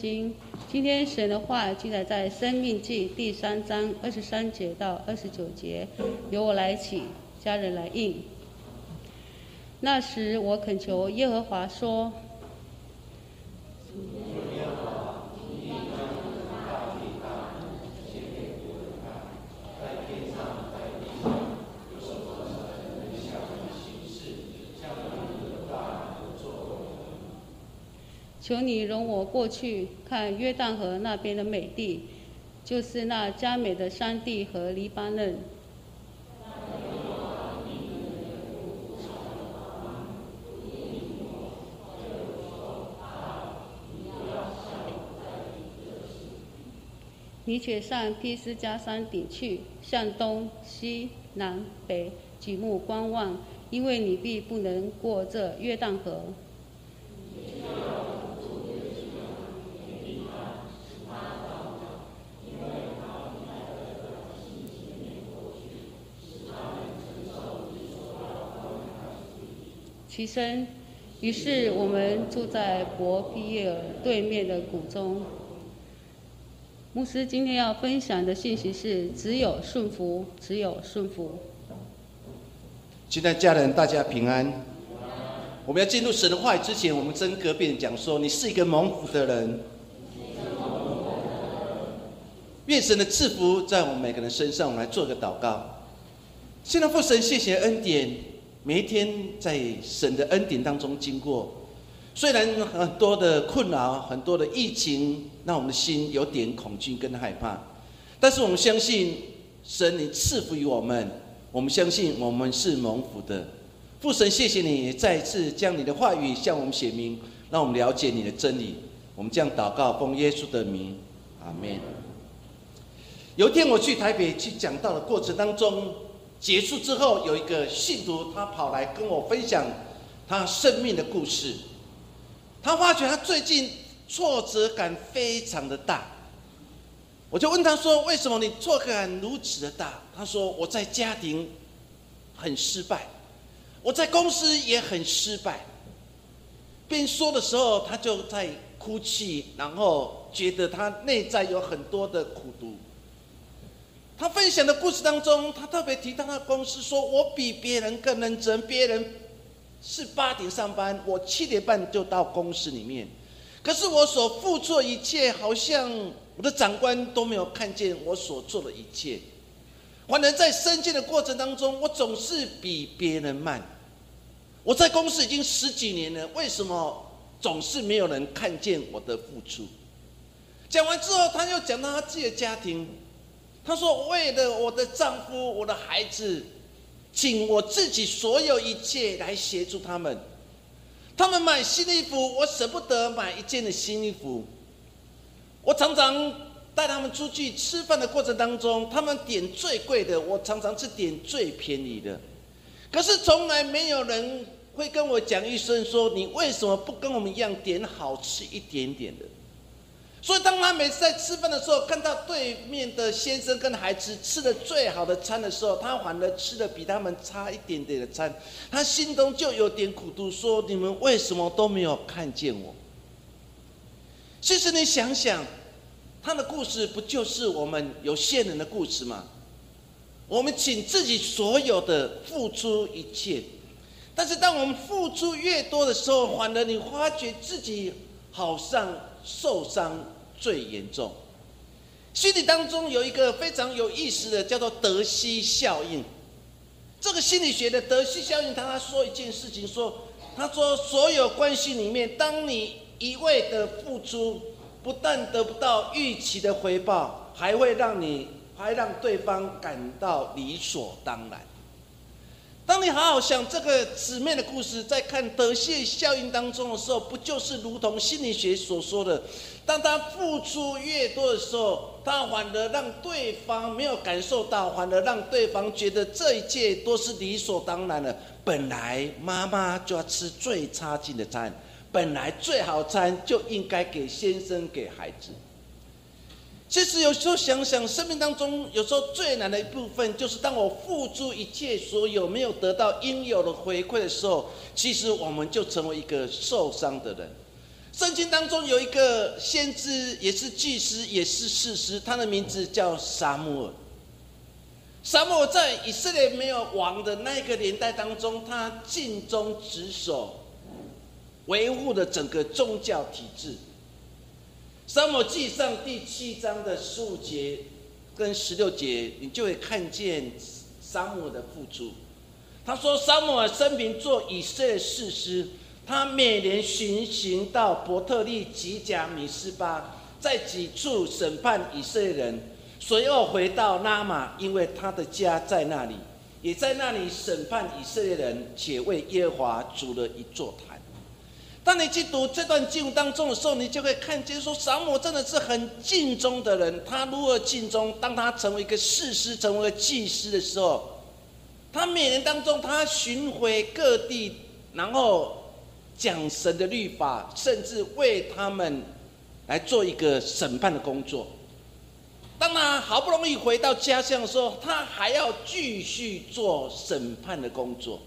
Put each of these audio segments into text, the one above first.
经。今天神的话记载在《生命记》第三章二十三节到二十九节，由我来起，家人来应。那时我恳求耶和华说。求你容我过去看约旦河那边的美地，就是那加美的山地和黎巴嫩。你且上披斯加山顶去，向东西南北举目观望，因为你必不能过这约旦河。起身，于是我们住在伯皮耶尔对面的谷中。牧师今天要分享的信息是：只有顺服，只有顺服。现在家人大家平安。我们要进入神的话语之前，我们真隔壁讲说：你是一个蒙福的人。愿神的赐福在我们每个人身上。我们来做个祷告。现在父神，谢谢恩典。每一天在神的恩典当中经过，虽然很多的困扰、很多的疫情，让我们的心有点恐惧跟害怕，但是我们相信神，你赐福于我们，我们相信我们是蒙福的。父神，谢谢你再次将你的话语向我们写明，让我们了解你的真理。我们将祷告奉耶稣的名，阿门。有一天我去台北去讲道的过程当中。结束之后，有一个信徒，他跑来跟我分享他生命的故事。他发觉他最近挫折感非常的大。我就问他说：“为什么你挫折感如此的大？”他说：“我在家庭很失败，我在公司也很失败。”边说的时候，他就在哭泣，然后觉得他内在有很多的苦毒。他分享的故事当中，他特别提到他公司，说我比别人更认真，别人是八点上班，我七点半就到公司里面。可是我所付出的一切，好像我的长官都没有看见我所做的一切。反而在升迁的过程当中，我总是比别人慢。我在公司已经十几年了，为什么总是没有人看见我的付出？讲完之后，他又讲到他自己的家庭。他说：“为了我的丈夫、我的孩子，尽我自己所有一切来协助他们。他们买新衣服，我舍不得买一件的新衣服。我常常带他们出去吃饭的过程当中，他们点最贵的，我常常是点最便宜的。可是从来没有人会跟我讲一声说：你为什么不跟我们一样点好吃一点点的？”所以，当他每次在吃饭的时候，看到对面的先生跟孩子吃的最好的餐的时候，他反而吃的比他们差一点点的餐，他心中就有点苦毒，说：“你们为什么都没有看见我？”其实你想想，他的故事不就是我们有限人的故事吗？我们请自己所有的付出一切，但是当我们付出越多的时候，反而你发觉自己好像……受伤最严重，心理当中有一个非常有意思的，叫做德西效应。这个心理学的德西效应，他他说一件事情，说他说所有关系里面，当你一味的付出，不但得不到预期的回报，还会让你还让对方感到理所当然。当你好好想这个姊妹的故事，在看德谢效应当中的时候，不就是如同心理学所说的，当他付出越多的时候，他反而让对方没有感受到，反而让对方觉得这一切都是理所当然的。本来妈妈就要吃最差劲的餐，本来最好餐就应该给先生给孩子。其实有时候想想，生命当中有时候最难的一部分，就是当我付出一切所有，没有得到应有的回馈的时候，其实我们就成为一个受伤的人。圣经当中有一个先知，也是祭司，也是士师，他的名字叫沙漠尔。沙漠在以色列没有王的那个年代当中，他尽忠职守，维护了整个宗教体制。沙漠记上第七章的十五节跟十六节，你就会看见沙漠的付出。他说：“沙漠生平做以色列士师，他每年巡行到伯特利、吉甲、米斯巴，在几处审判以色列人。”随后回到拉玛，因为他的家在那里，也在那里审判以色列人，且为耶和华筑了一座坛。当你去读这段经文当中的时候，你就会看见说，撒母真的是很尽忠的人。他如何尽忠？当他成为一个士师，成为一个祭师的时候，他每年当中他巡回各地，然后讲神的律法，甚至为他们来做一个审判的工作。当他好不容易回到家乡的时候，他还要继续做审判的工作。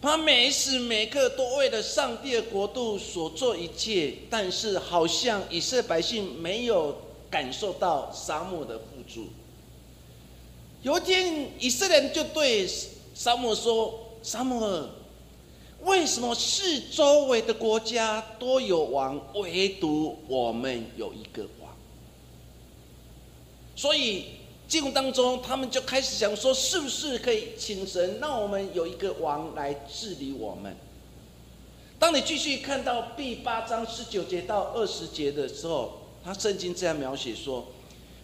他每时每刻都为了上帝的国度所做一切，但是好像以色列百姓没有感受到沙漠的付出。有一天，以色列人就对沙漠说：“沙漠，为什么四周围的国家都有王，唯独我们有一个王？”所以，进入当中，他们就开始想说，是不是可以请神，让我们有一个王来治理我们？当你继续看到第八章十九节到二十节的时候，他圣经这样描写说：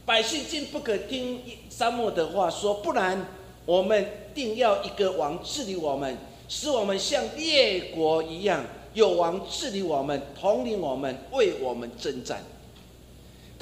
百姓竟不可听沙漠的话，说不然，我们定要一个王治理我们，使我们像列国一样，有王治理我们，统领我们，为我们征战。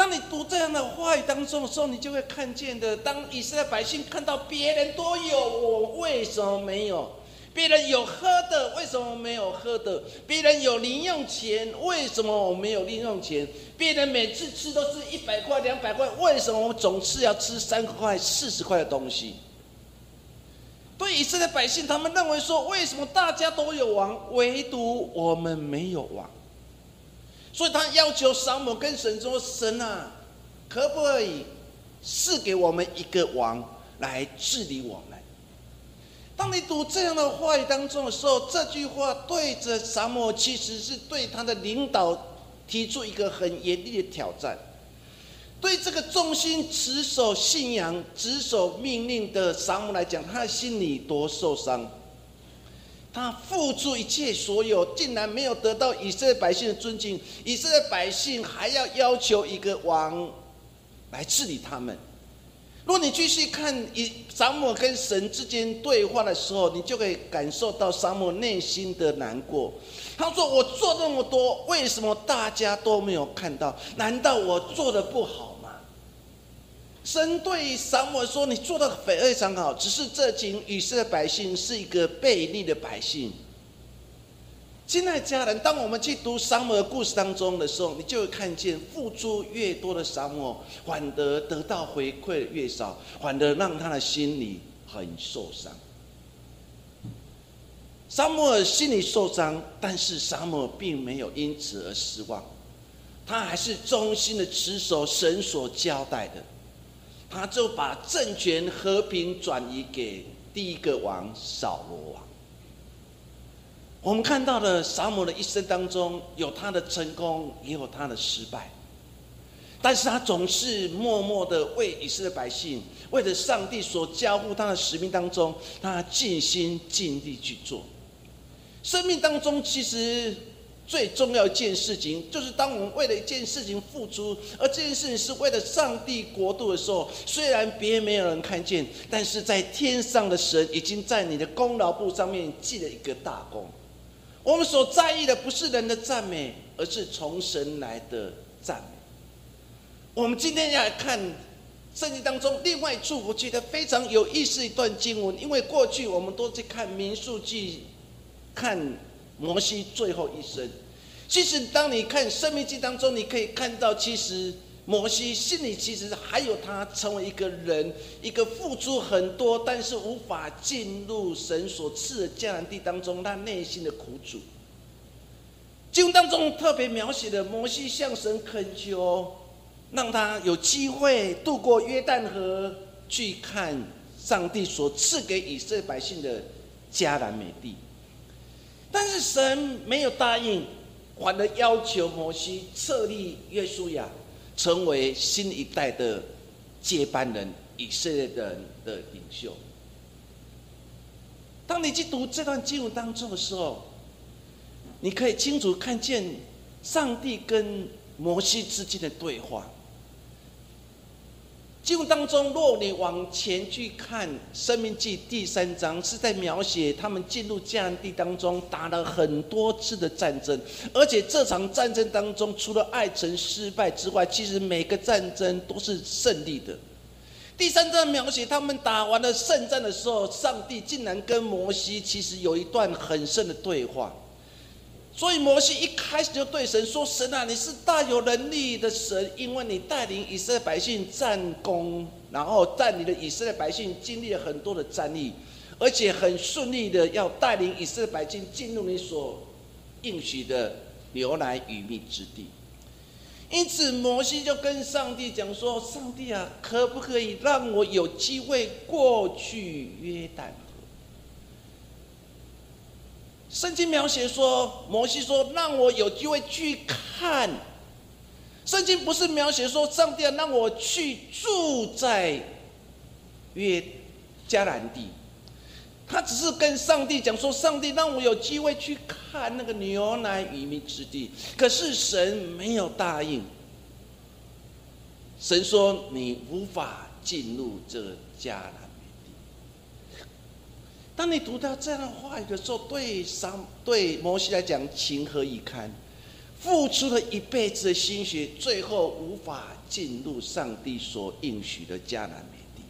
当你读这样的话语当中的时候，你就会看见的。当以色列百姓看到别人都有，我为什么没有？别人有喝的，为什么没有喝的？别人有零用钱，为什么我没有零用钱？别人每次吃都是一百块、两百块，为什么我总是要吃三块、四十块的东西？对以色列百姓，他们认为说，为什么大家都有王，唯独我们没有王？所以他要求扫母跟神说：“神啊，可不可以赐给我们一个王来治理我们？”当你读这样的话语当中的时候，这句话对着扫母，其实是对他的领导提出一个很严厉的挑战。对这个忠心持守信仰、执守命令的扫母来讲，他的心里多受伤。他付出一切所有，竟然没有得到以色列百姓的尊敬。以色列百姓还要要求一个王来治理他们。如果你继续看以撒母跟神之间对话的时候，你就可以感受到撒母内心的难过。他说：“我做那么多，为什么大家都没有看到？难道我做的不好？”神对撒母说：“你做的非常好，只是这群以色列百姓是一个背逆的百姓。”亲爱的家人，当我们去读撒母的故事当中的时候，你就会看见付出越多的撒母，反得得到回馈越少，反而让他的心里很受伤。撒母耳心里受伤，但是撒母并没有因此而失望，他还是忠心的持守神所交代的。他就把政权和平转移给第一个王扫罗王。我们看到了撒母的一生当中，有他的成功，也有他的失败。但是他总是默默的为以色列百姓，为了上帝所交付他的使命当中，他尽心尽力去做。生命当中其实。最重要一件事情，就是当我们为了一件事情付出，而这件事情是为了上帝国度的时候，虽然别人没有人看见，但是在天上的神已经在你的功劳簿上面记了一个大功。我们所在意的不是人的赞美，而是从神来的赞美。我们今天要来看圣经当中另外一处，我觉得非常有意思一段经文，因为过去我们都在看民数记，看摩西最后一生。其实，当你看《生命记》当中，你可以看到，其实摩西心里其实还有他成为一个人，一个付出很多，但是无法进入神所赐的迦南地当中，他内心的苦楚。经当中特别描写的摩西向神恳求，让他有机会渡过约旦河，去看上帝所赐给以色列百姓的迦南美地。但是神没有答应，反而要求摩西设立约书亚，成为新一代的接班人，以色列人的领袖。当你去读这段经文当中的时候，你可以清楚看见上帝跟摩西之间的对话。经文当中，若你往前去看《生命记》第三章，是在描写他们进入迦南地当中打了很多次的战争，而且这场战争当中，除了爱城失败之外，其实每个战争都是胜利的。第三章描写他们打完了胜战的时候，上帝竟然跟摩西其实有一段很深的对话。所以摩西一开始就对神说：“神啊，你是大有能力的神，因为你带领以色列百姓战功，然后带领的以色列百姓经历了很多的战役，而且很顺利的要带领以色列百姓进入你所应许的牛奶与蜜之地。”因此，摩西就跟上帝讲说：“上帝啊，可不可以让我有机会过去约旦？”圣经描写说，摩西说：“让我有机会去看。”圣经不是描写说，上帝让我去住在约迦南地。他只是跟上帝讲说：“上帝让我有机会去看那个牛奶与蜜之地。”可是神没有答应。神说：“你无法进入这迦南。”当你读到这样的话语的时候，对上对摩西来讲情何以堪？付出了一辈子的心血，最后无法进入上帝所应许的迦南美地。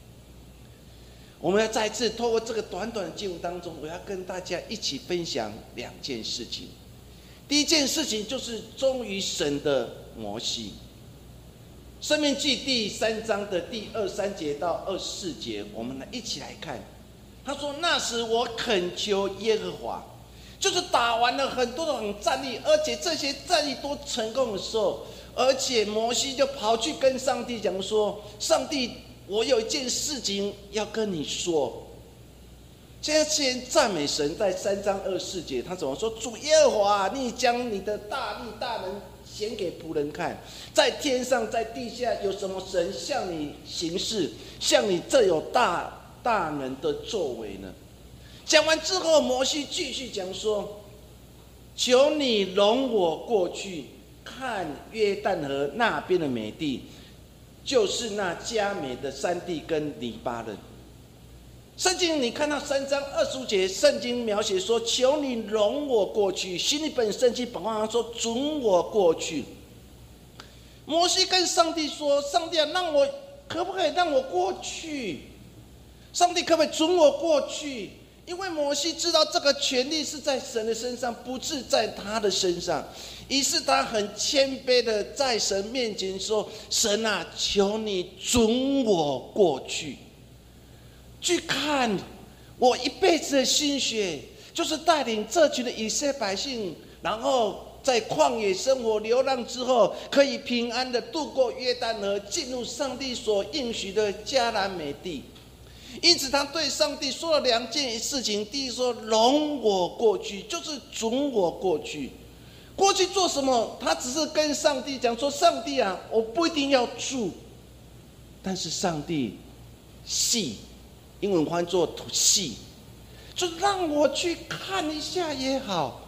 我们要再次透过这个短短的经文当中，我要跟大家一起分享两件事情。第一件事情就是忠于神的摩西。生命记第三章的第二三节到二四节，我们来一起来看。他说：“那时我恳求耶和华，就是打完了很多种战役，而且这些战役都成功的时候，而且摩西就跑去跟上帝讲说：上帝。”我有一件事情要跟你说。现在先赞美神，在三章二四节，他怎么说？主耶和华，你将你的大力大能显给仆人看，在天上，在地下，有什么神向你行事，向你这有大大能的作为呢？讲完之后，摩西继续讲说：“求你容我过去看约旦河那边的美地。”就是那佳美的山地跟黎巴嫩。圣经你看到三章二十五节，圣经描写说：“求你容我过去。”新一本圣经本上说：“准我过去。”摩西跟上帝说：“上帝啊，让我可不可以让我过去？上帝可不可以准我过去？”因为摩西知道这个权利是在神的身上，不是在他的身上。于是他很谦卑的在神面前说：“神啊，求你准我过去，去看我一辈子的心血，就是带领这群的以色列百姓，然后在旷野生活流浪之后，可以平安的度过约旦河，进入上帝所应许的迦南美地。因此，他对上帝说了两件事情：第一，说容我过去，就是准我过去。”过去做什么？他只是跟上帝讲说：“上帝啊，我不一定要住，但是上帝细，英文翻作细，就让我去看一下也好。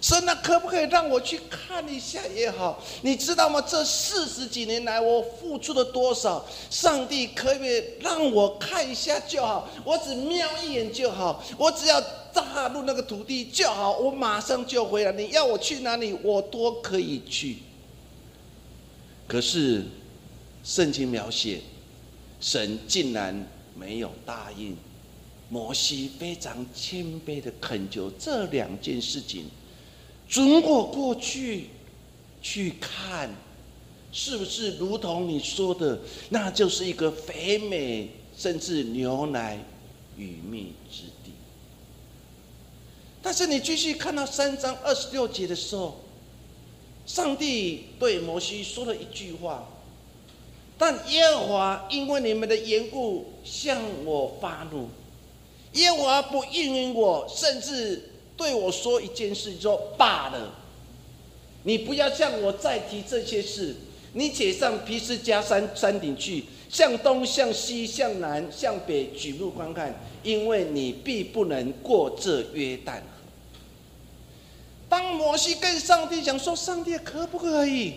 神啊，可不可以让我去看一下也好？你知道吗？这四十几年来，我付出了多少？上帝可不可以让我看一下就好？我只瞄一眼就好，我只要。”踏入那个土地就好，我马上就回来。你要我去哪里，我都可以去。可是，圣经描写，神竟然没有答应。摩西非常谦卑的恳求这两件事情，准我过去去看，是不是如同你说的，那就是一个肥美，甚至牛奶与蜜之地。但是你继续看到三章二十六节的时候，上帝对摩西说了一句话：“但耶和华因为你们的缘故向我发怒，耶和华不应允我，甚至对我说一件事，说罢了，你不要向我再提这些事。你且上皮斯加山山顶去，向东、向西、向南、向北举目观看，因为你必不能过这约旦河。”当摩西跟上帝讲说：“上帝可不可以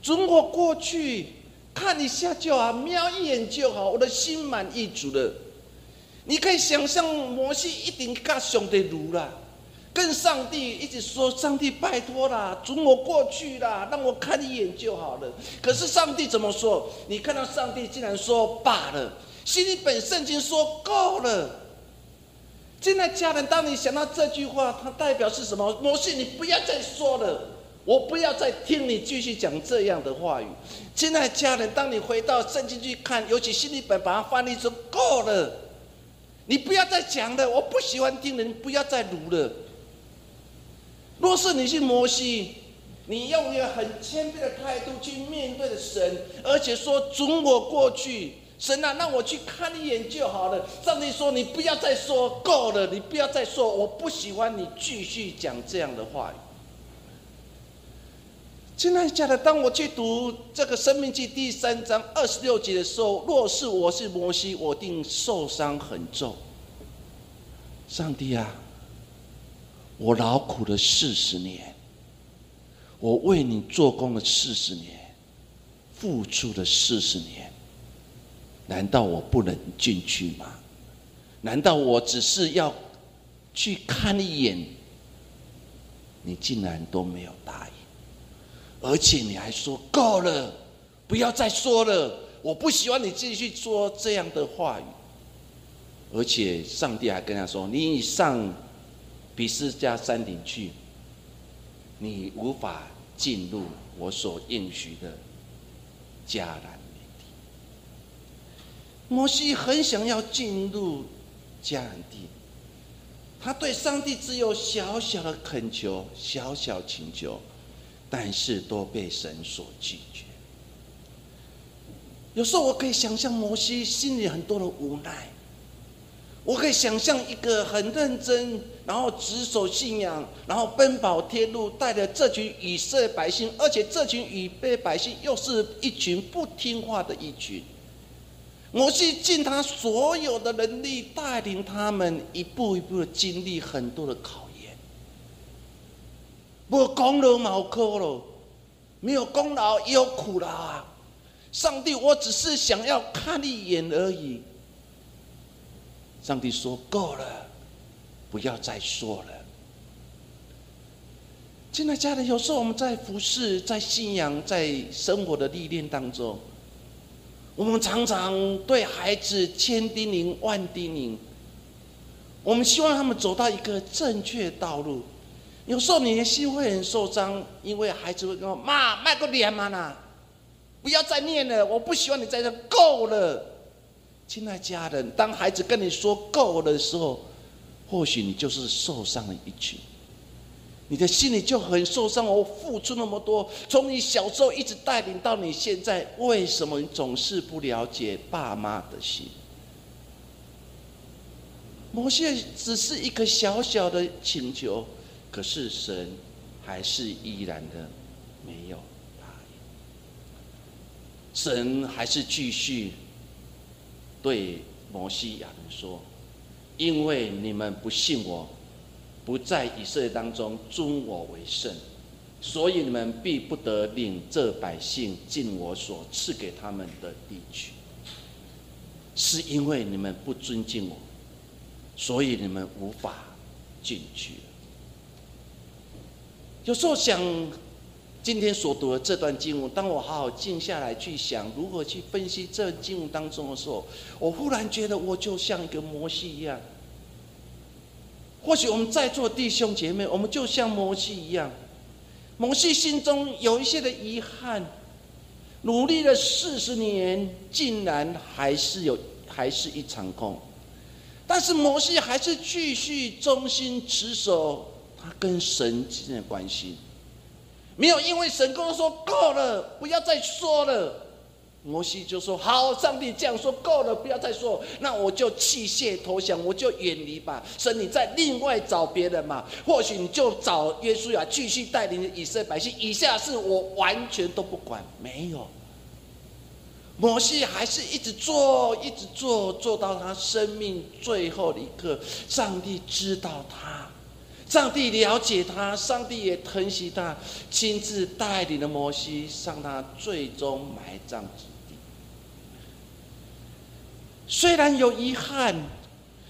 准我过去看一下就好，瞄一眼就好，我的心满意足了。”你可以想象摩西一定跟上帝如了，跟上帝一直说：“上帝拜托啦，准我过去啦，让我看一眼就好了。”可是上帝怎么说？你看到上帝竟然说：“罢了。”心里本圣经说：“够了。”现在家人，当你想到这句话，它代表是什么？摩西，你不要再说了，我不要再听你继续讲这样的话语。现在家人，当你回到圣经去看，尤其心里本把它翻译成够了，你不要再讲了，我不喜欢听人，不要再读了。若是你是摩西，你用一个很谦卑的态度去面对的神，而且说准我过去。神啊，让我去看一眼就好了。上帝说：“你不要再说，够了，你不要再说，我不喜欢你继续讲这样的话语。”亲爱的，当我去读这个《生命记》第三章二十六节的时候，若是我是摩西，我定受伤很重。上帝啊，我劳苦了四十年，我为你做工了四十年，付出了四十年。难道我不能进去吗？难道我只是要去看一眼？你竟然都没有答应，而且你还说够了，不要再说了。我不喜欢你继续说这样的话语。而且上帝还跟他说：“你上比斯加山顶去，你无法进入我所应许的迦南。”摩西很想要进入迦南地，他对上帝只有小小的恳求、小小请求，但是都被神所拒绝。有时候我可以想象摩西心里很多的无奈，我可以想象一个很认真，然后执守信仰，然后奔跑天路，带着这群以色列百姓，而且这群以色列百姓又是一群不听话的一群。摩西尽他所有的能力带领他们一步一步的经历很多的考验。不功劳冇苦了，没有功劳也有苦劳啊！上帝，我只是想要看一眼而已。上帝说够了，不要再说了。亲爱的家人，有时候我们在服侍、在信仰、在生活的历练当中。我们常常对孩子千叮咛万叮咛，我们希望他们走到一个正确道路。有时候你的心会很受伤，因为孩子会跟我妈卖个脸嘛啦，不要再念了，我不希望你在这够了。亲爱家人，当孩子跟你说够的时候，或许你就是受伤了一群。你的心里就很受伤。我付出那么多，从你小时候一直带领到你现在，为什么你总是不了解爸妈的心？摩西只是一个小小的请求，可是神还是依然的没有答应。神还是继续对摩西亚人说：“因为你们不信我。”不在以色列当中尊我为圣，所以你们必不得领这百姓进我所赐给他们的地区。是因为你们不尊敬我，所以你们无法进去。有时候想，今天所读的这段经文，当我好好静下来去想如何去分析这经文当中的时候，我忽然觉得我就像一个摩西一样。或许我们在座弟兄姐妹，我们就像摩西一样，摩西心中有一些的遗憾，努力了四十年，竟然还是有，还是一场空。但是摩西还是继续忠心持守他跟神之间的关系。没有因为神跟我说够了，不要再说了。摩西就说：“好，上帝这样说够了，不要再说，那我就弃械投降，我就远离吧。神，你再另外找别人嘛，或许你就找约书亚继续带领以色列百姓。以下是我完全都不管，没有。摩西还是一直做，一直做，做到他生命最后的一刻。上帝知道他，上帝了解他，上帝也疼惜他，亲自带领了摩西上他最终埋葬之。”虽然有遗憾，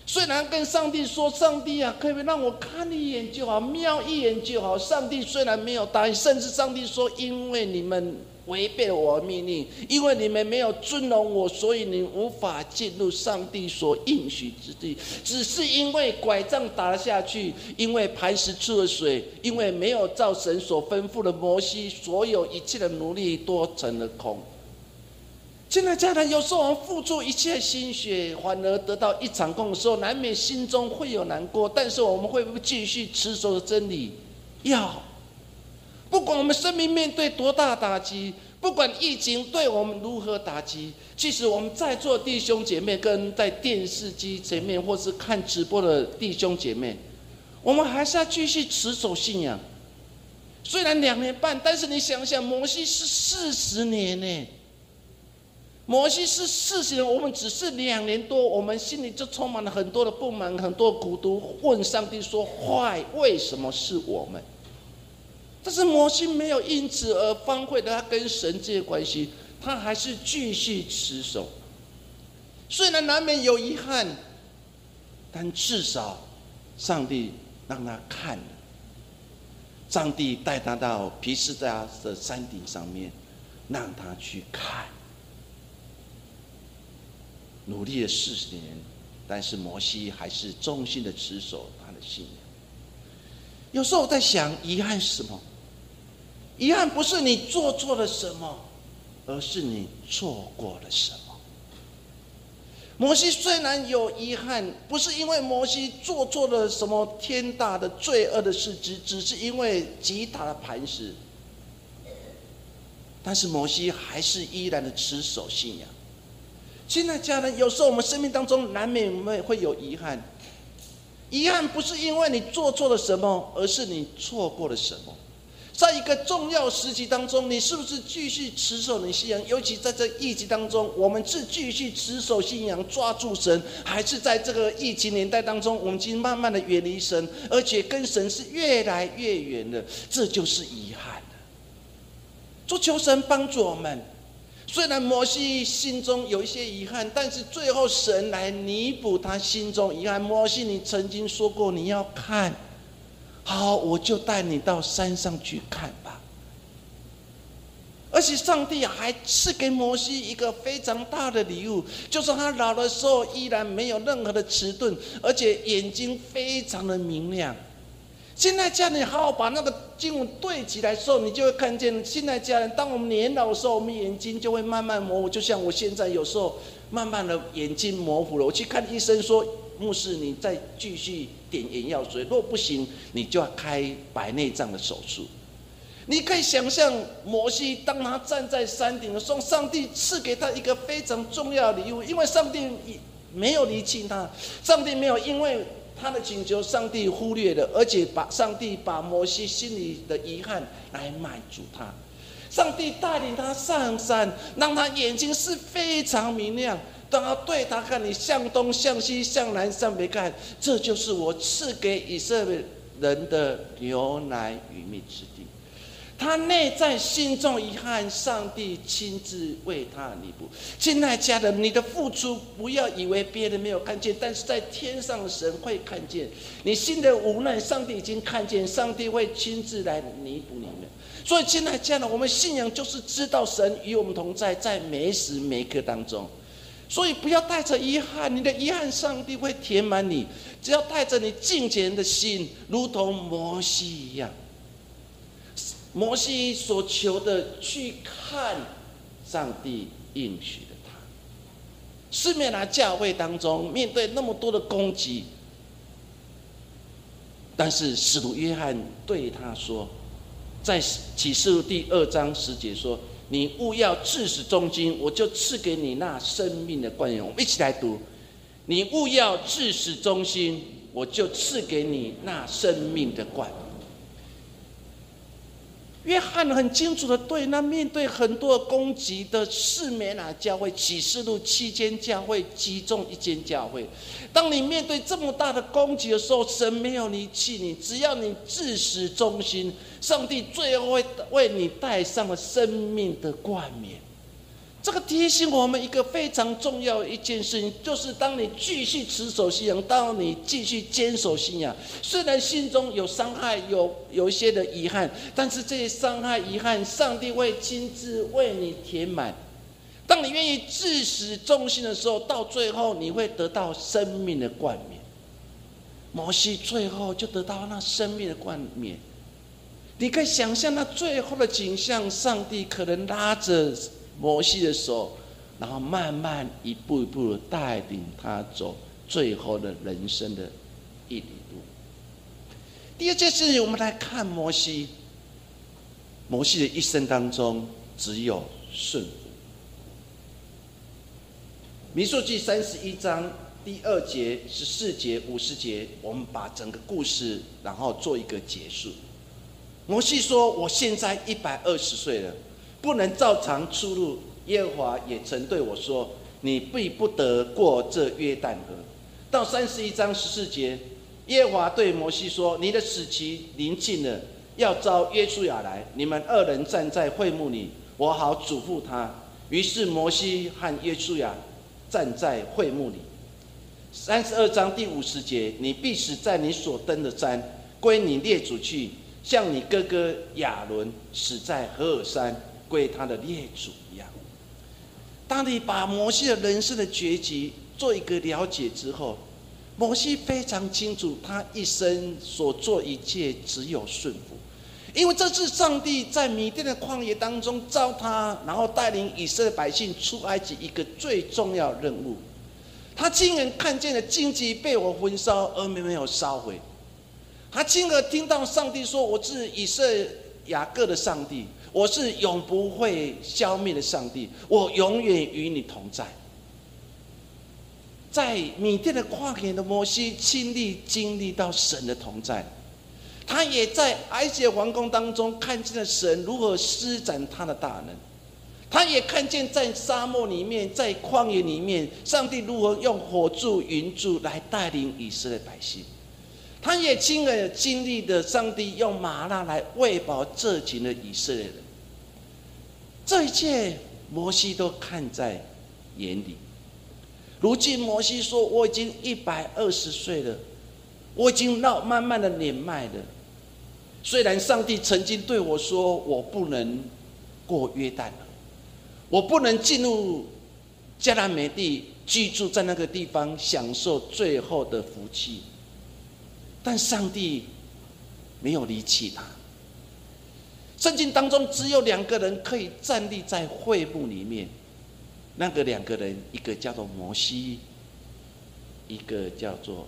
虽然跟上帝说：“上帝啊，可不可以让我看一眼就好，瞄一眼就好。”上帝虽然没有答应，甚至上帝说：“因为你们违背我的命令，因为你们没有尊荣我，所以你无法进入上帝所应许之地。只是因为拐杖打了下去，因为磐石出了水，因为没有照神所吩咐的摩西，所有一切的努力都成了空。”现在家人有时候我们付出一切心血，反而得到一场空的时候，难免心中会有难过。但是我们会不会继续持守真理？要，不管我们生命面对多大打击，不管疫情对我们如何打击，即使我们在座弟兄姐妹跟在电视机前面或是看直播的弟兄姐妹，我们还是要继续持守信仰。虽然两年半，但是你想想，摩西是四十年呢。摩西是四十年，我们只是两年多，我们心里就充满了很多的不满，很多苦毒，问上帝说：“坏，为什么是我们？”但是摩西没有因此而荒废了他跟神这些关系，他还是继续持守。虽然难免有遗憾，但至少上帝让他看，上帝带他到皮斯加的山顶上面，让他去看。努力了四十年，但是摩西还是忠心的持守他的信仰。有时候我在想，遗憾是什么？遗憾不是你做错了什么，而是你错过了什么。摩西虽然有遗憾，不是因为摩西做错了什么天大的罪恶的事，只只是因为吉他的磐石。但是摩西还是依然的持守信仰。亲爱的家人，有时候我们生命当中难免会会有遗憾。遗憾不是因为你做错了什么，而是你错过了什么。在一个重要时期当中，你是不是继续持守你信仰？尤其在这疫情当中，我们是继续持守信仰，抓住神，还是在这个疫情年代当中，我们已经慢慢的远离神，而且跟神是越来越远了？这就是遗憾的。祝求神帮助我们。虽然摩西心中有一些遗憾，但是最后神来弥补他心中遗憾。摩西，你曾经说过你要看，好，我就带你到山上去看吧。而且上帝还赐给摩西一个非常大的礼物，就是他老的时候依然没有任何的迟钝，而且眼睛非常的明亮。现在叫你好好把那个经文对起来时候，你就会看见。现在家人，当我们年老的时候，我们眼睛就会慢慢模糊。就像我现在有时候慢慢的眼睛模糊了，我去看医生说：“牧师，你再继续点眼药水，若不行，你就要开白内障的手术。”你可以想象摩西当他站在山顶的时候，上帝赐给他一个非常重要的礼物，因为上帝没有离弃他，上帝没有因为。他的请求，上帝忽略了，而且把上帝把摩西心里的遗憾来满足他。上帝带领他上山，让他眼睛是非常明亮。当他对他看，你向东、向西、向南、向北看，这就是我赐给以色列人的牛奶与蜜之地。他内在心中遗憾，上帝亲自为他弥补。亲爱家人，你的付出不要以为别人没有看见，但是在天上神会看见你心的无奈，上帝已经看见，上帝会亲自来弥补你们。所以，亲爱家人，我们信仰就是知道神与我们同在，在每时每刻当中。所以，不要带着遗憾，你的遗憾，上帝会填满你。只要带着你敬虔的心，如同摩西一样。摩西所求的，去看上帝应许的他。四面来教会当中，面对那么多的攻击，但是使徒约翰对他说：“在启示录第二章十节说：“你勿要至死忠心，我就赐给你那生命的冠冕。”我们一起来读：“你勿要至死忠心，我就赐给你那生命的冠。”约翰很清楚的对那面对很多攻击的四面啊教会启示录七间教会击中一间教会，当你面对这么大的攻击的时候，神没有离弃你，只要你自始忠心，上帝最后会为你戴上了生命的冠冕。这个提醒我们一个非常重要的一件事情，就是当你继续持守信仰，当你继续坚守信仰，虽然心中有伤害，有有一些的遗憾，但是这些伤害、遗憾，上帝会亲自为你填满。当你愿意至死忠心的时候，到最后你会得到生命的冠冕。摩西最后就得到那生命的冠冕。你可以想象那最后的景象，上帝可能拉着。摩西的手，然后慢慢一步一步的带领他走最后的人生的一里路。第二件事情，我们来看摩西。摩西的一生当中，只有顺服。民数记三十一章第二节、十四节、五十节，我们把整个故事，然后做一个结束。摩西说：“我现在一百二十岁了。”不能照常出入，耶和华也曾对我说：“你必不得过这约旦河。”到三十一章十四节，耶和华对摩西说：“你的死期临近了，要召约书亚来，你们二人站在会幕里，我好嘱咐他。”于是摩西和约书亚站在会幕里。三十二章第五十节，你必死在你所登的山，归你列祖去，像你哥哥亚伦死在何尔山。归他的列祖一样。当你把摩西的人生的结局做一个了解之后，摩西非常清楚，他一生所做一切只有顺服，因为这是上帝在米甸的旷野当中召他，然后带领以色列百姓出埃及一个最重要任务。他亲眼看见了荆棘被我焚烧而没没有烧毁，他亲耳听到上帝说：“我是以色列雅各的上帝。”我是永不会消灭的上帝，我永远与你同在。在米甸的旷野的摩西亲历经历到神的同在，他也在埃及皇宫当中看见了神如何施展他的大能，他也看见在沙漠里面，在旷野里面，上帝如何用火柱、云柱来带领以色列百姓。他也亲耳经历的上帝用麻辣来喂饱这群的以色列人，这一切摩西都看在眼里。如今摩西说：“我已经一百二十岁了，我已经到慢慢的年迈了。虽然上帝曾经对我说，我不能过约旦了，我不能进入迦南美地居住在那个地方，享受最后的福气。”但上帝没有离弃他。圣经当中只有两个人可以站立在会幕里面，那个两个人，一个叫做摩西，一个叫做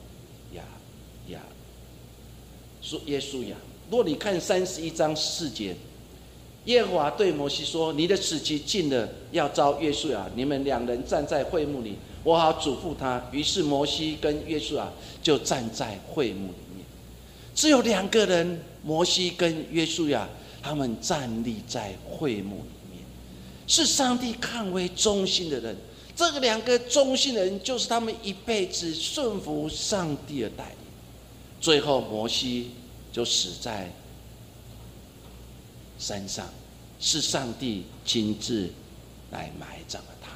亚亚说耶稣亚。若你看三十一章四节，耶和华对摩西说：“你的时期近了，要招约书亚，你们两人站在会幕里，我好嘱咐他。”于是摩西跟约书亚就站在会幕里。只有两个人，摩西跟约书亚，他们站立在会幕里面，是上帝看为忠心的人。这个两个忠心人，就是他们一辈子顺服上帝的带领。最后，摩西就死在山上，是上帝亲自来埋葬了他。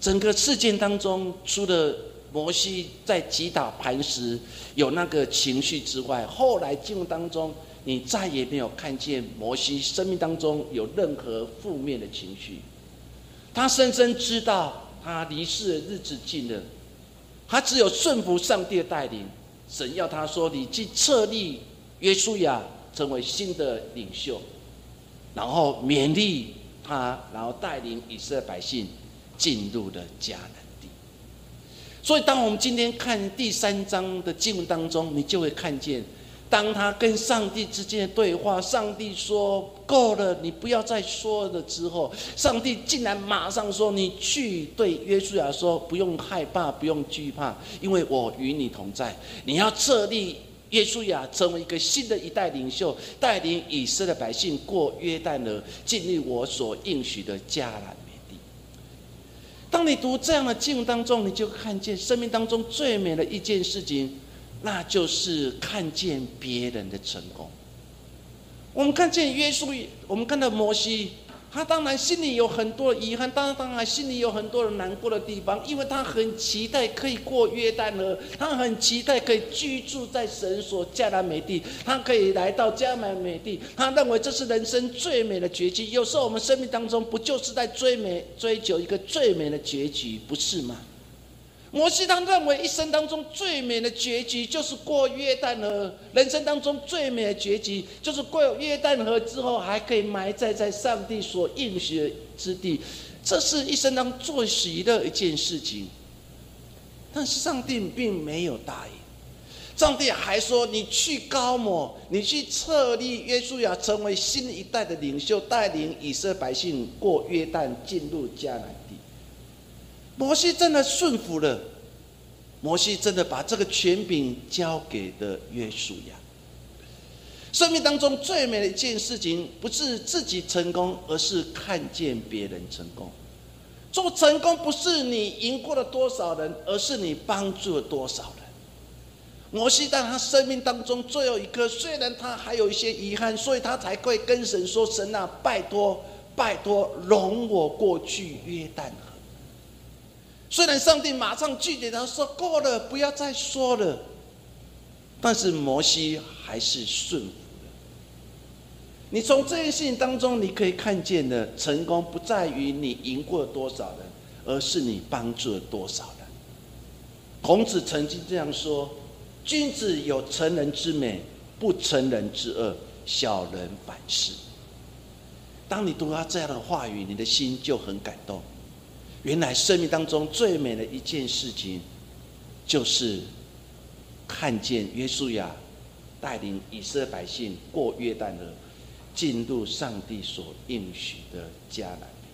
整个事件当中，除了摩西在击打磐石有那个情绪之外，后来进入当中，你再也没有看见摩西生命当中有任何负面的情绪。他深深知道他离世的日子近了，他只有顺服上帝的带领。神要他说：“你去册立约书亚成为新的领袖，然后勉励他，然后带领以色列百姓进入了迦南。”所以，当我们今天看第三章的经文当中，你就会看见，当他跟上帝之间的对话，上帝说够了，你不要再说了之后，上帝竟然马上说：“你去对约书亚说，不用害怕，不用惧怕，因为我与你同在。你要设立约书亚成为一个新的一代领袖，带领以色列百姓过约旦河，进入我所应许的迦南。”当你读这样的经当中，你就看见生命当中最美的一件事情。那就是看见别人的成功。我们看见耶稣，我们看到摩西，他当然心里有很多遗憾，当然当然心里有很多的难过的地方，因为他很期待可以过约旦河，他很期待可以居住在神所迦南美地，他可以来到迦南美地，他认为这是人生最美的结局。有时候我们生命当中不就是在追美、追求一个最美的结局，不是吗？摩西他认为一生当中最美的结局就是过约旦河，人生当中最美的结局就是过约旦河之后还可以埋在在上帝所应许之地，这是一生当中最喜乐一件事情。但是上帝并没有答应，上帝还说：“你去高摩，你去册立约书亚成为新一代的领袖，带领以色列百姓过约旦进入迦南。”摩西真的顺服了，摩西真的把这个权柄交给了约书亚。生命当中最美的一件事情，不是自己成功，而是看见别人成功。做成功不是你赢过了多少人，而是你帮助了多少人。摩西在他生命当中最后一刻，虽然他还有一些遗憾，所以他才会跟神说：“神啊，拜托，拜托，容我过去约旦。”虽然上帝马上拒绝他说够了，不要再说了，但是摩西还是顺服了。你从这件事情当中，你可以看见的成功不在于你赢过多少人，而是你帮助了多少人。孔子曾经这样说：“君子有成人之美，不成人之恶；小人反是。”当你读到这样的话语，你的心就很感动。原来生命当中最美的一件事情，就是看见约书亚带领以色列百姓过约旦河，进入上帝所应许的迦南地。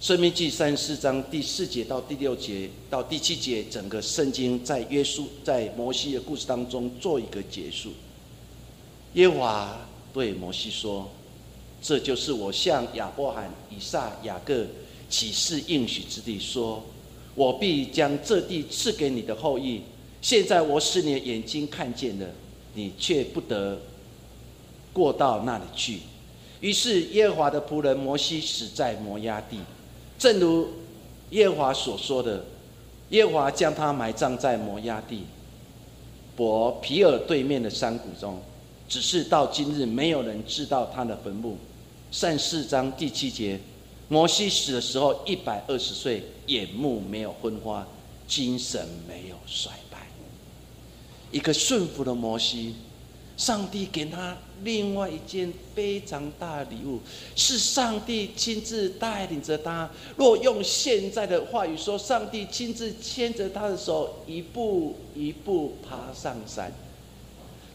生命记三四章第四节到第六节到第七节，整个圣经在约书在摩西的故事当中做一个结束。耶和华对摩西说：“这就是我向亚伯罕、以撒、雅各。”启示应许之地，说：“我必将这地赐给你的后裔。现在我使你的眼睛看见了，你却不得过到那里去。”于是耶和华的仆人摩西死在摩押地，正如耶和华所说的，耶和华将他埋葬在摩押地伯皮尔对面的山谷中。只是到今日，没有人知道他的坟墓。善四章第七节。摩西死的时候一百二十岁，眼目没有昏花，精神没有衰败。一个顺服的摩西，上帝给他另外一件非常大的礼物，是上帝亲自带领着他。若用现在的话语说，上帝亲自牵着他的手，一步一步爬上山。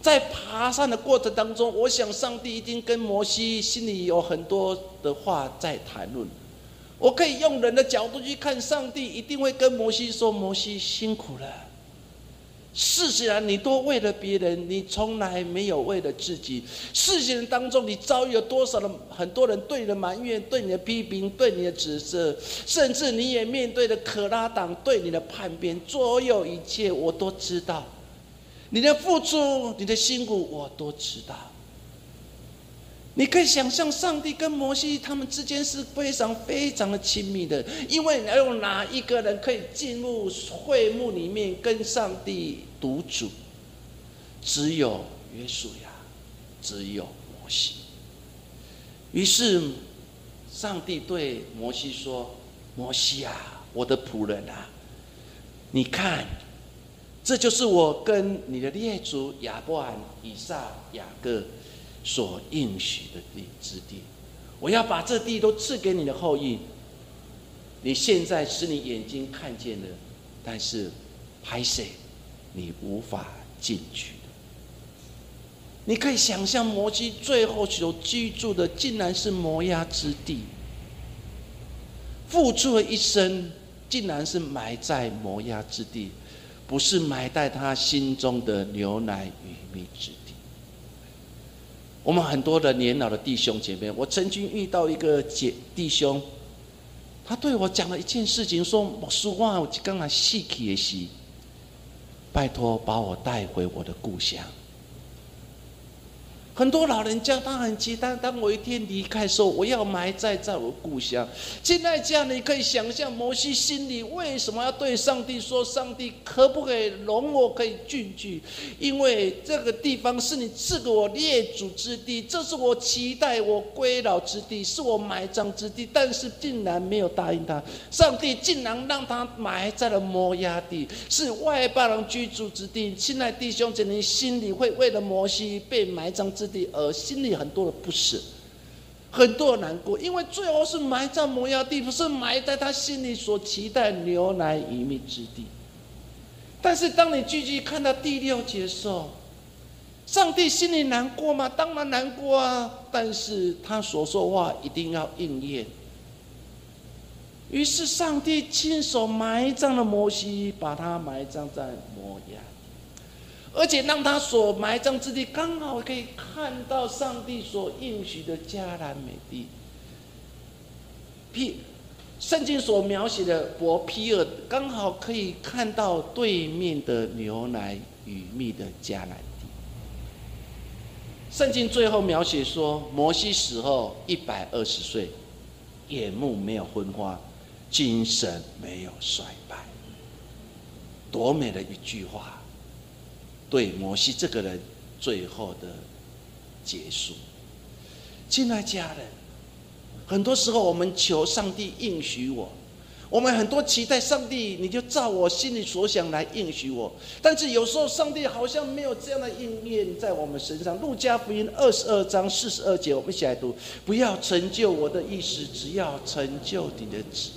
在爬山的过程当中，我想上帝一定跟摩西心里有很多的话在谈论。我可以用人的角度去看，上帝一定会跟摩西说：“摩西辛苦了。事实上，你都为了别人，你从来没有为了自己。事情当中，你遭遇了多少的很多人对你的埋怨、对你的批评、对你的指责，甚至你也面对了可拉党对你的叛变，所有一切我都知道。”你的付出，你的辛苦，我都知道。你可以想象，上帝跟摩西他们之间是非常非常的亲密的，因为要有哪一个人可以进入会幕里面跟上帝独处，只有约书亚，只有摩西。于是，上帝对摩西说：“摩西啊，我的仆人啊，你看。”这就是我跟你的列祖亚伯罕、以撒、雅各所应许的地之地，我要把这地都赐给你的后裔。你现在使你眼睛看见了，但是拍谁，你无法进去。你可以想象，摩西最后所居住的，竟然是摩押之地，付出了一生，竟然是埋在摩押之地，不是埋在他心中的牛奶与蜜之地。我们很多的年老的弟兄姐妹，我曾经遇到一个姐弟兄，他对我讲了一件事情，说：“我说话，我刚才细气的是，拜托把我带回我的故乡。”很多老人家他很期待，当我一天离开的时候，我要埋在在我故乡。现在这样，你可以想象摩西心里为什么要对上帝说：“上帝可不可以容我可以进去？因为这个地方是你赐给我列祖之地，这是我期待我归老之地，是我埋葬之地。但是竟然没有答应他，上帝竟然让他埋在了摩押地，是外邦人居住之地。亲爱弟兄姐妹，心里会为了摩西被埋葬。之地，而心里很多的不舍，很多的难过，因为最后是埋在摩崖地，不是埋在他心里所期待牛奶一蜜之地。但是，当你继续看到第六节的时候，上帝心里难过吗？当然难过啊！但是他所说话一定要应验。于是，上帝亲手埋葬了摩西，把他埋葬在摩崖。而且让他所埋葬之地刚好可以看到上帝所应许的迦南美地。譬圣经所描写的伯皮尔刚好可以看到对面的牛奶与蜜的迦南地。圣经最后描写说，摩西死后一百二十岁，眼目没有昏花，精神没有衰败。多美的一句话！对摩西这个人最后的结束，亲爱家人，很多时候我们求上帝应许我，我们很多期待上帝，你就照我心里所想来应许我。但是有时候上帝好像没有这样的应验在我们身上。路加福音二十二章四十二节，我们一起来读：不要成就我的意思，只要成就你的旨。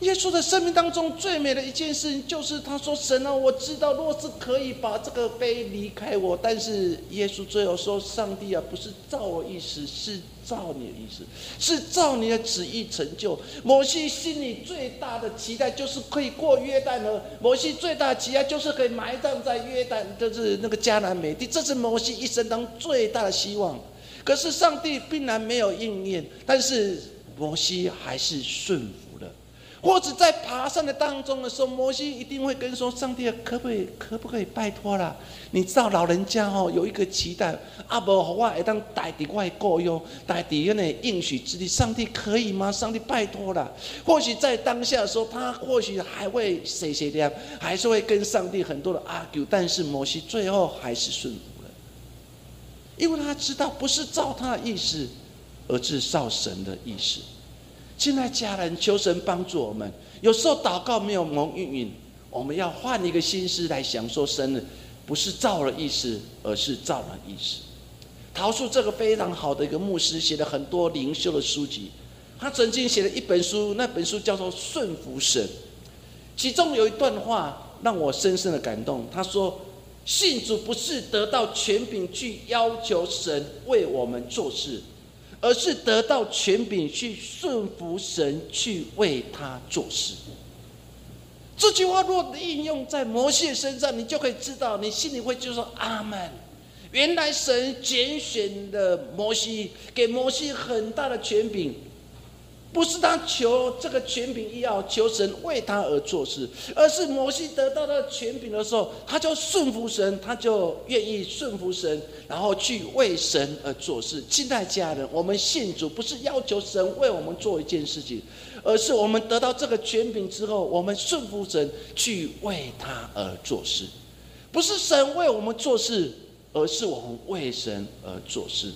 耶稣的生命当中最美的一件事情，就是他说：“神啊，我知道，若是可以把这个杯离开我，但是耶稣最后说：上帝啊，不是照我意思，是照你的意思，是照你的旨意成就。摩西心里最大的期待就是可以过约旦河，摩西最大的期待就是可以埋葬在约旦，就是那个迦南美地，这是摩西一生当中最大的希望。可是上帝并然没有应验，但是摩西还是顺服。”或者在爬山的当中的时候，摩西一定会跟说：“上帝，可不可以，可不可以拜托了？你知道老人家哦有一个期待，阿伯我会当带底外够用，带底那应许之地，上帝可以吗？上帝拜托了。或许在当下的时候，他或许还会谁谁的，还是会跟上帝很多的 argue，但是摩西最后还是顺服了，因为他知道不是照他的意思，而是照神的意思。亲爱家人，求神帮助我们。有时候祷告没有蒙应允，我们要换一个心思来享受神的，不是照了意思，而是照了意思。桃树这个非常好的一个牧师，写了很多灵修的书籍。他曾经写了一本书，那本书叫做《顺服神》，其中有一段话让我深深的感动。他说：“信主不是得到权柄去要求神为我们做事。”而是得到权柄去顺服神，去为他做事。这句话若应用在摩西身上，你就可以知道，你心里会就说：“阿门。”原来神拣选的摩西，给摩西很大的权柄。不是他求这个权柄要求神为他而做事，而是摩西得到的权柄的时候，他就顺服神，他就愿意顺服神，然后去为神而做事。亲爱家人，我们信主不是要求神为我们做一件事情，而是我们得到这个权柄之后，我们顺服神去为他而做事，不是神为我们做事，而是我们为神而做事。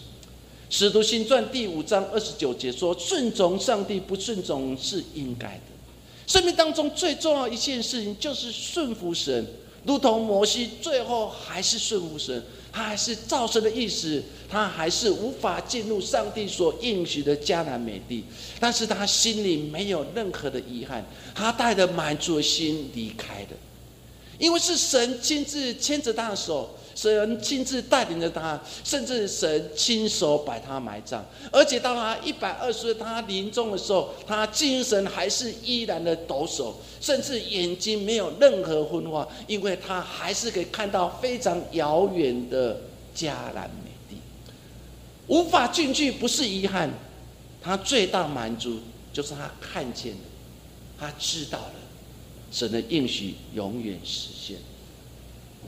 使徒行传第五章二十九节说：“顺从上帝，不顺从是应该的。生命当中最重要一件事情就是顺服神，如同摩西最后还是顺服神，他还是造神的意思，他还是无法进入上帝所应许的迦南美地，但是他心里没有任何的遗憾，他带着满足的心离开的，因为是神亲自牵着他的手。”神亲自带领着他，甚至神亲手把他埋葬。而且到他一百二十岁，他临终的时候，他精神还是依然的抖擞，甚至眼睛没有任何昏花，因为他还是可以看到非常遥远的迦南美地，无法进去不是遗憾，他最大满足就是他看见了，他知道了。神的应许永远实现。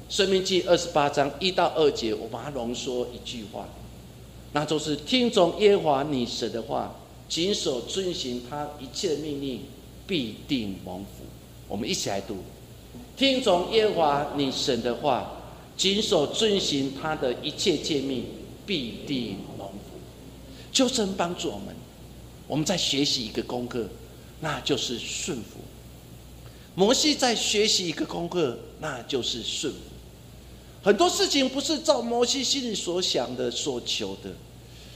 生命记二十八章一到二节，我把它浓缩一句话，那就是听从耶和华你神的话，谨守遵行他一切命令，必定蒙福。我们一起来读：听从耶和华你神的话，谨守遵行他的一切诫命，必定蒙福。求神帮助我们，我们在学习一个功课，那就是顺服。摩西在学习一个功课，那就是顺服。很多事情不是照摩西心里所想的、所求的。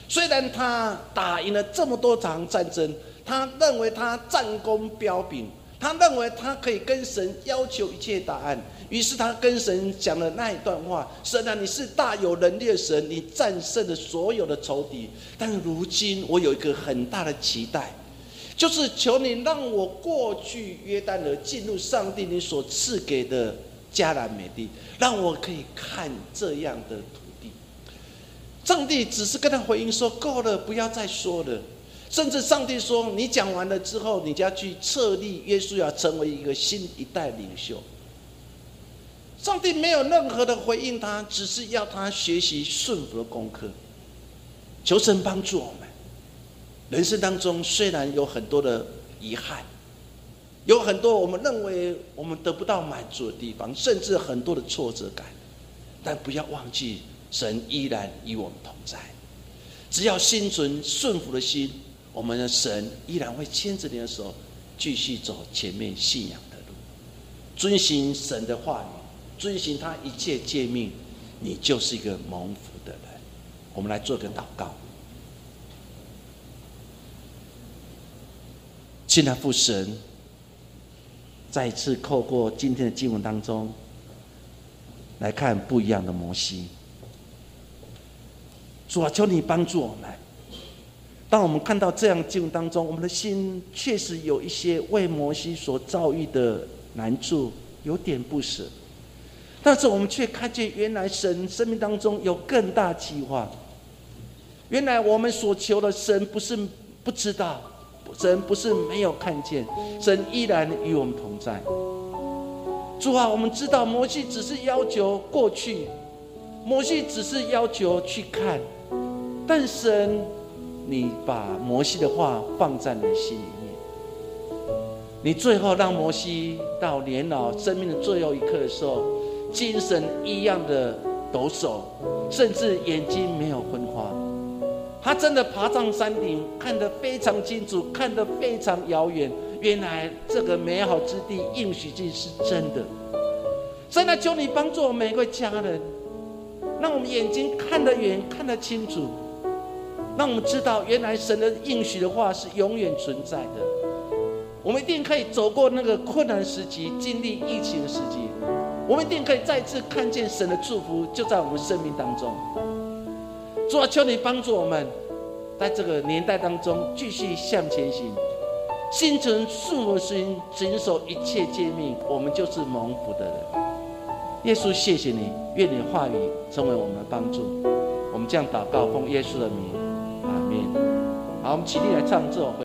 虽然他打赢了这么多场战争，他认为他战功彪炳，他认为他可以跟神要求一切答案。于是他跟神讲了那一段话：“神啊，你是大有能力的神，你战胜了所有的仇敌。但如今我有一个很大的期待。”就是求你让我过去约旦河进入上帝你所赐给的迦南美地，让我可以看这样的土地。上帝只是跟他回应说：“够了，不要再说了。”甚至上帝说：“你讲完了之后，你就要去设立约书亚成为一个新一代领袖。”上帝没有任何的回应他，只是要他学习顺服的功课。求神帮助我们。人生当中虽然有很多的遗憾，有很多我们认为我们得不到满足的地方，甚至很多的挫折感，但不要忘记，神依然与我们同在。只要心存顺服的心，我们的神依然会牵着你的手，继续走前面信仰的路，遵循神的话语，遵循他一切诫命，你就是一个蒙福的人。我们来做个祷告。亲爱的父神，再次透过今天的经文当中来看不一样的摩西。主啊，求你帮助我们。当我们看到这样经文当中，我们的心确实有一些为摩西所遭遇的难处有点不舍，但是我们却看见原来神生命当中有更大计划。原来我们所求的神不是不知道。神不是没有看见，神依然与我们同在。主啊，我们知道摩西只是要求过去，摩西只是要求去看，但神，你把摩西的话放在你心里面，你最后让摩西到年老生命的最后一刻的时候，精神一样的抖擞，甚至眼睛没有昏。他真的爬上山顶，看得非常清楚，看得非常遥远。原来这个美好之地应许地是真的。真的求你帮助我们每一位家人，让我们眼睛看得远，看得清楚，让我们知道原来神的应许的话是永远存在的。我们一定可以走过那个困难时期，经历疫情的时期，我们一定可以再次看见神的祝福就在我们生命当中。主啊，求你帮助我们，在这个年代当中继续向前行，心存顺服心，谨守一切诫命，我们就是蒙福的人。耶稣，谢谢你，愿你话语成为我们的帮助。我们这样祷告，奉耶稣的名，阿门。好，我们起立来唱这首。